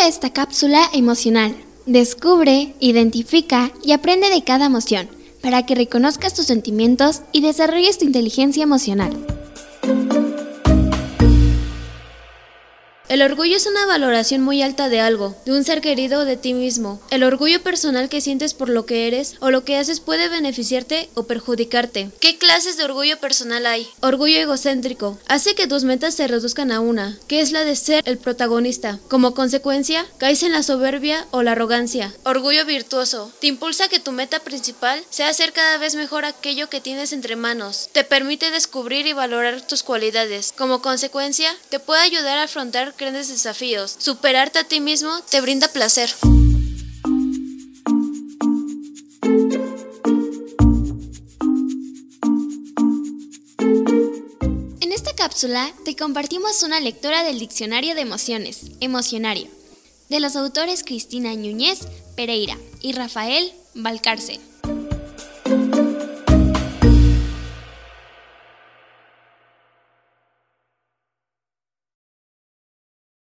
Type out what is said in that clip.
a esta cápsula emocional. Descubre, identifica y aprende de cada emoción para que reconozcas tus sentimientos y desarrolles tu inteligencia emocional. El orgullo es una valoración muy alta de algo, de un ser querido o de ti mismo. El orgullo personal que sientes por lo que eres o lo que haces puede beneficiarte o perjudicarte. ¿Qué clases de orgullo personal hay? Orgullo egocéntrico. Hace que tus metas se reduzcan a una, que es la de ser el protagonista. Como consecuencia, caes en la soberbia o la arrogancia. Orgullo virtuoso. Te impulsa a que tu meta principal sea hacer cada vez mejor aquello que tienes entre manos. Te permite descubrir y valorar tus cualidades. Como consecuencia, te puede ayudar a afrontar grandes desafíos. Superarte a ti mismo te brinda placer. En esta cápsula te compartimos una lectura del Diccionario de Emociones, Emocionario, de los autores Cristina Núñez Pereira y Rafael Valcárcel.